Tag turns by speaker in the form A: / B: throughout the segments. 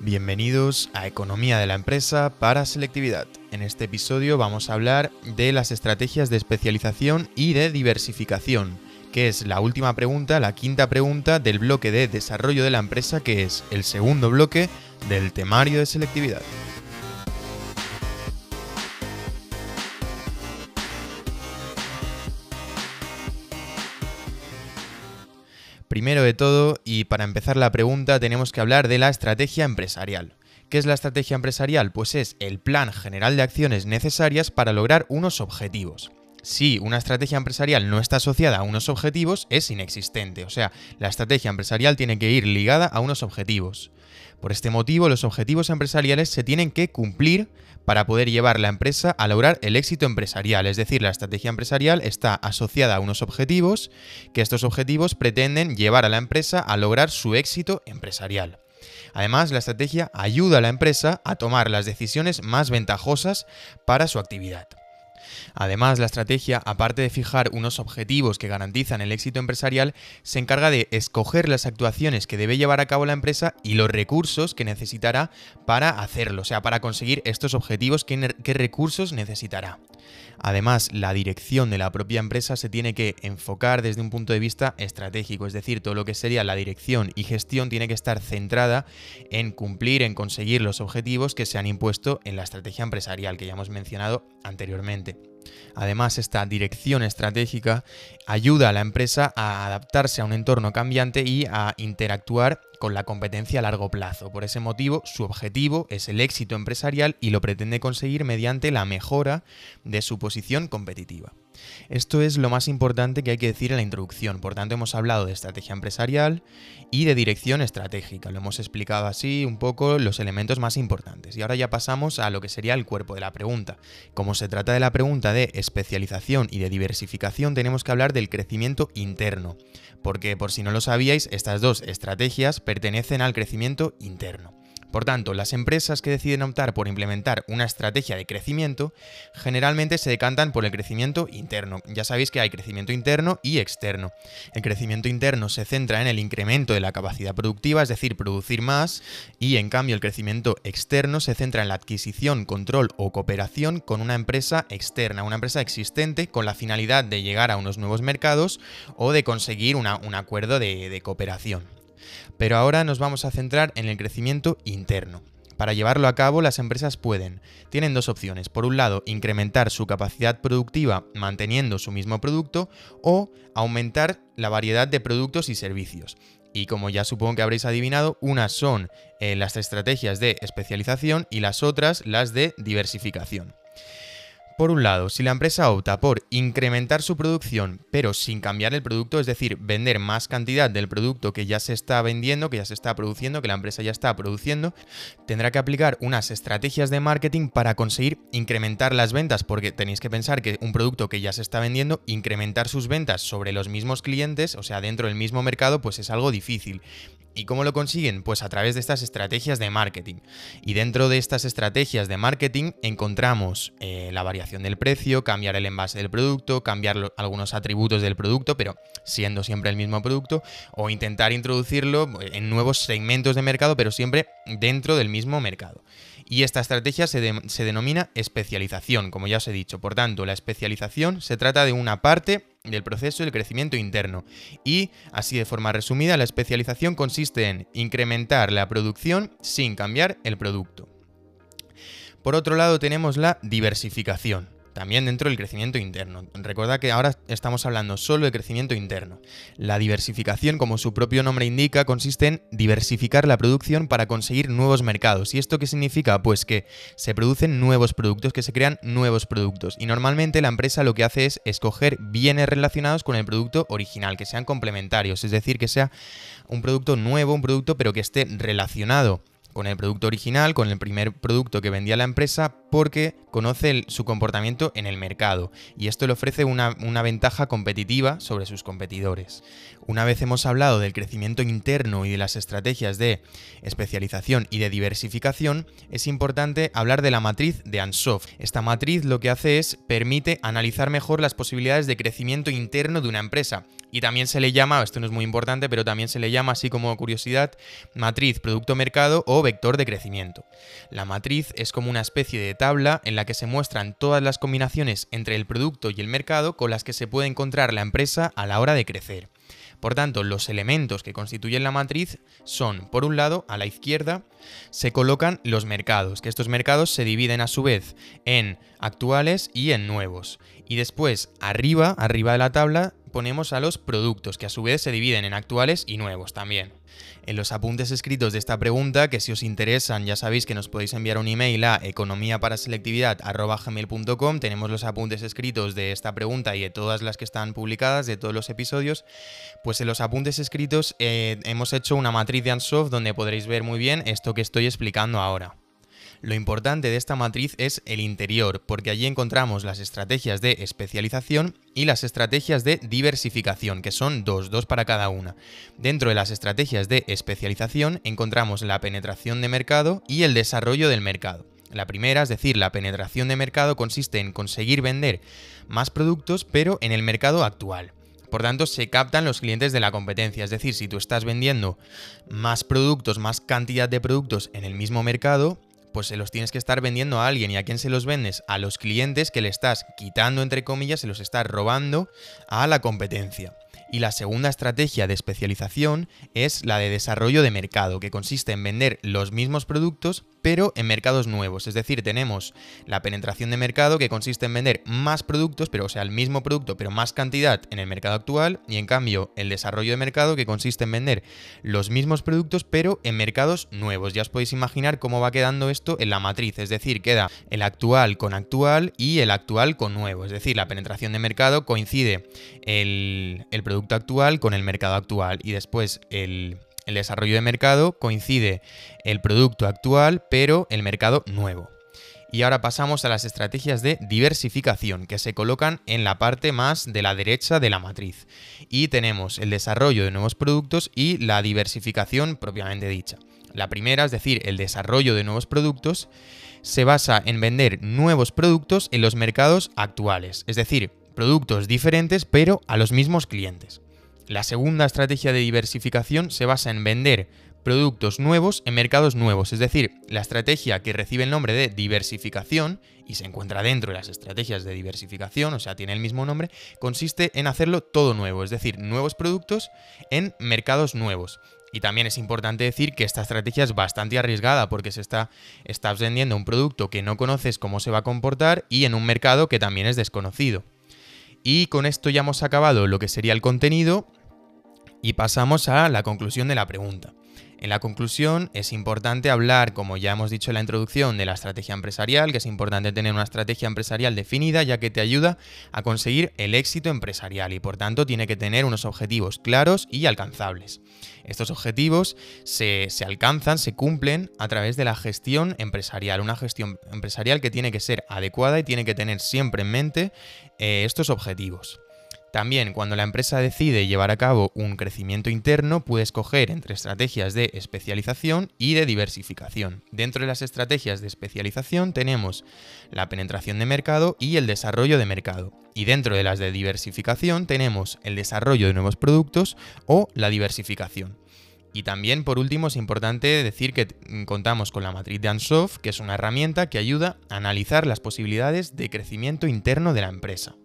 A: Bienvenidos a Economía de la Empresa para Selectividad. En este episodio vamos a hablar de las estrategias de especialización y de diversificación, que es la última pregunta, la quinta pregunta del bloque de desarrollo de la empresa, que es el segundo bloque del temario de selectividad. Primero de todo, y para empezar la pregunta, tenemos que hablar de la estrategia empresarial. ¿Qué es la estrategia empresarial? Pues es el plan general de acciones necesarias para lograr unos objetivos. Si una estrategia empresarial no está asociada a unos objetivos, es inexistente. O sea, la estrategia empresarial tiene que ir ligada a unos objetivos. Por este motivo, los objetivos empresariales se tienen que cumplir para poder llevar la empresa a lograr el éxito empresarial. Es decir, la estrategia empresarial está asociada a unos objetivos que estos objetivos pretenden llevar a la empresa a lograr su éxito empresarial. Además, la estrategia ayuda a la empresa a tomar las decisiones más ventajosas para su actividad. Además, la estrategia, aparte de fijar unos objetivos que garantizan el éxito empresarial, se encarga de escoger las actuaciones que debe llevar a cabo la empresa y los recursos que necesitará para hacerlo, o sea, para conseguir estos objetivos, qué, recursos necesitará. Además, la dirección de la propia empresa se tiene que enfocar desde un punto de vista estratégico, es decir, todo lo que sería la dirección y gestión tiene que estar centrada en cumplir, en conseguir los objetivos que se han impuesto en la estrategia empresarial que ya hemos mencionado anteriormente. Además, esta dirección estratégica ayuda a la empresa a adaptarse a un entorno cambiante y a interactuar con la competencia a largo plazo. Por ese motivo, su objetivo es el éxito empresarial y lo pretende conseguir mediante la mejora de su posición competitiva. Esto es lo más importante que hay que decir en la introducción. Por tanto, hemos hablado de estrategia empresarial y de dirección estratégica. Lo hemos explicado así un poco los elementos más importantes. Y ahora ya pasamos a lo que sería el cuerpo de la pregunta. Como se trata de la pregunta de especialización y de diversificación, tenemos que hablar del crecimiento interno. Porque por si no lo sabíais, estas dos estrategias pertenecen al crecimiento interno. Por tanto, las empresas que deciden optar por implementar una estrategia de crecimiento generalmente se decantan por el crecimiento interno. Ya sabéis que hay crecimiento interno y externo. El crecimiento interno se centra en el incremento de la capacidad productiva, es decir, producir más, y en cambio el crecimiento externo se centra en la adquisición, control o cooperación con una empresa externa, una empresa existente con la finalidad de llegar a unos nuevos mercados o de conseguir un acuerdo de, cooperación. Pero ahora nos vamos a centrar en el crecimiento interno. Para llevarlo a cabo, las empresas pueden. Tienen dos opciones. Por un lado, incrementar su capacidad productiva manteniendo su mismo producto o aumentar la variedad de productos y servicios. Y como ya supongo que habréis adivinado, unas son eh, las estrategias de especialización y las otras las de diversificación. Por un lado, si la empresa opta por incrementar su producción pero sin cambiar el producto, es decir, vender más cantidad del producto que ya se está vendiendo, que ya se está produciendo, que la empresa ya está produciendo, tendrá que aplicar unas estrategias de marketing para conseguir incrementar las ventas, porque tenéis que pensar que un producto que ya se está vendiendo, incrementar sus ventas sobre los mismos clientes, o sea, dentro del mismo mercado, pues es algo difícil. ¿Y cómo lo consiguen? Pues a través de estas estrategias de marketing. Y dentro de estas estrategias de marketing encontramos eh, la variación del precio, cambiar el envase del producto, cambiar algunos atributos del producto, pero siendo siempre el mismo producto, o intentar introducirlo en nuevos segmentos de mercado, pero siempre dentro del mismo mercado. Y esta estrategia se, se, denomina especialización, como ya os he dicho. Por tanto, la especialización se trata de una parte del proceso del crecimiento interno. Y, así de forma resumida, la especialización consiste en incrementar la producción sin cambiar el producto. Por otro lado tenemos la diversificación también dentro del crecimiento interno. Recuerda que ahora estamos hablando solo de crecimiento interno. La diversificación, como su propio nombre indica, consiste en diversificar la producción para conseguir nuevos mercados. ¿Y esto qué significa? Pues que se producen nuevos productos, que se crean nuevos productos. Y normalmente la empresa lo que hace es escoger bienes relacionados con el producto original, que sean complementarios, es decir, que sea un producto nuevo, un producto pero que esté relacionado con el producto original, con el primer producto que vendía la empresa, porque conoce su comportamiento en el mercado y esto le ofrece una, una, ventaja competitiva sobre sus competidores. Una vez hemos hablado del crecimiento interno y de las estrategias de especialización y de diversificación, es importante hablar de la matriz de Ansoff. Esta matriz lo que hace es permite analizar mejor las posibilidades de crecimiento interno de una empresa. Y también se le llama, esto no es muy importante, pero también se le llama, así como curiosidad, matriz producto-mercado o vector de crecimiento. La matriz es como una especie de tabla en la que se muestran todas las combinaciones entre el producto y el mercado con las que se puede encontrar la empresa a la hora de crecer. Por tanto, los elementos que constituyen la matriz son, por un lado, a la izquierda, se colocan los mercados, que estos mercados se dividen a su vez en actuales y en nuevos. Y después, arriba, arriba de la tabla, ponemos a los productos, que a su vez se dividen en actuales y nuevos también. En los apuntes escritos de esta pregunta, que si os interesan ya sabéis que nos podéis enviar un email a economiaparaselectividad.com, tenemos los apuntes escritos de esta pregunta y de todas las que están publicadas, de todos los episodios, pues en los apuntes escritos eh, hemos hecho una matriz de Ansoft donde podréis ver muy bien esto que estoy explicando ahora. Lo importante de esta matriz es el interior, porque allí encontramos las estrategias de especialización y las estrategias de diversificación, que son dos, dos para cada una. Dentro de las estrategias de especialización encontramos la penetración de mercado y el desarrollo del mercado. La primera, es decir, la penetración de mercado, consiste en conseguir vender más productos, pero en el mercado actual. Por tanto, se captan los clientes de la competencia. Es decir, si tú estás vendiendo más productos, más cantidad de productos en el mismo mercado, pues se los tienes que estar vendiendo a alguien. ¿Y a quién se los vendes? A los clientes que le estás quitando, entre comillas, se los estás robando a la competencia. Y la segunda estrategia de especialización es la de desarrollo de mercado, que consiste en vender los mismos productos pero en mercados nuevos. Es decir, tenemos la penetración de mercado que consiste en vender más productos, pero o sea, el mismo producto, pero más cantidad en el mercado actual, y en cambio el desarrollo de mercado que consiste en vender los mismos productos, pero en mercados nuevos. Ya os podéis imaginar cómo va quedando esto en la matriz, es decir, queda el actual con actual y el actual con nuevo. Es decir, la penetración de mercado coincide el, el producto actual con el mercado actual y después el desarrollo de mercado coincide el producto actual, pero el mercado nuevo. Y ahora pasamos a las estrategias de diversificación, que se colocan en la parte más de la derecha de la matriz. Y tenemos el desarrollo de nuevos productos y la diversificación propiamente dicha. La primera, es decir, el desarrollo de nuevos productos, se basa en vender nuevos productos en los mercados actuales, es decir, productos diferentes pero a los mismos clientes. La segunda estrategia de diversificación se basa en vender productos nuevos en mercados nuevos, es decir, la estrategia que recibe el nombre de diversificación y se encuentra dentro de las estrategias de diversificación, o sea, tiene el mismo nombre, consiste en hacerlo todo nuevo, es decir, nuevos productos en mercados nuevos. Y también es importante decir que esta estrategia es bastante arriesgada porque se está estás vendiendo un producto que no conoces cómo se va a comportar y en un mercado que también es desconocido. Y con esto ya hemos acabado lo que sería el contenido y pasamos a la conclusión de la pregunta. En la conclusión es importante hablar, como ya hemos dicho en la introducción, de la estrategia empresarial, que es importante tener una estrategia empresarial definida ya que te ayuda a conseguir el éxito empresarial y por tanto tiene que tener unos objetivos claros y alcanzables. Estos objetivos se, alcanzan, se cumplen a través de la gestión empresarial, una gestión empresarial que tiene que ser adecuada y tiene que tener siempre en mente eh, estos objetivos. También cuando la empresa decide llevar a cabo un crecimiento interno puede escoger entre estrategias de especialización y de diversificación. Dentro de las estrategias de especialización tenemos la penetración de mercado y el desarrollo de mercado. Y dentro de las de diversificación tenemos el desarrollo de nuevos productos o la diversificación. Y también, por último, es importante decir que contamos con la matriz de Ansoff, que es una herramienta que ayuda a analizar las posibilidades de crecimiento interno de la empresa.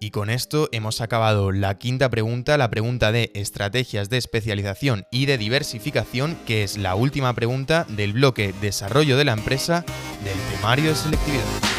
A: Y con esto hemos acabado la quinta pregunta, la pregunta de estrategias de especialización y de diversificación, que es la última pregunta del bloque desarrollo de la empresa del temario de selectividad.